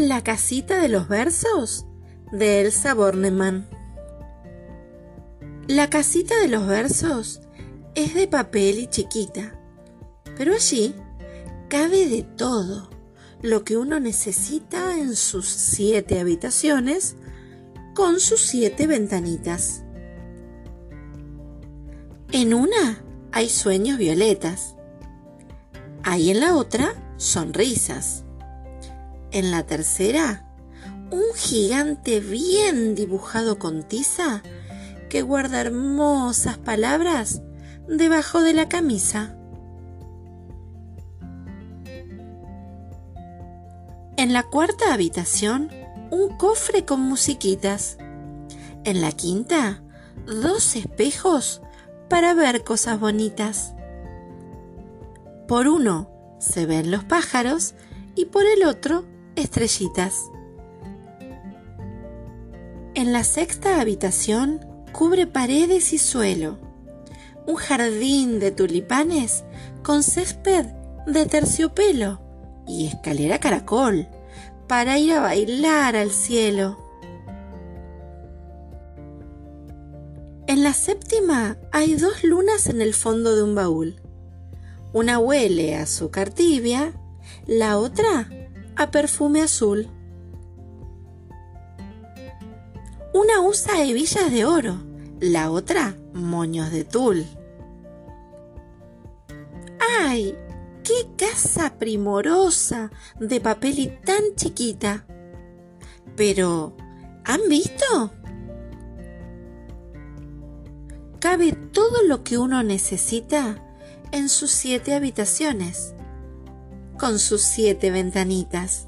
La casita de los versos de Elsa Bornemann. La casita de los versos es de papel y chiquita, pero allí cabe de todo lo que uno necesita en sus siete habitaciones con sus siete ventanitas. En una hay sueños violetas, hay en la otra sonrisas en la tercera, un gigante bien dibujado con tiza que guarda hermosas palabras debajo de la camisa. En la cuarta habitación, un cofre con musiquitas. En la quinta, dos espejos para ver cosas bonitas. Por uno se ven los pájaros y por el otro estrellitas. En la sexta habitación cubre paredes y suelo. Un jardín de tulipanes con césped de terciopelo y escalera caracol para ir a bailar al cielo. En la séptima hay dos lunas en el fondo de un baúl. Una huele a azúcar tibia, la otra a perfume azul. Una usa hebillas de oro, la otra moños de tul. ¡Ay! ¡Qué casa primorosa de papel y tan chiquita! Pero, ¿han visto? Cabe todo lo que uno necesita en sus siete habitaciones con sus siete ventanitas.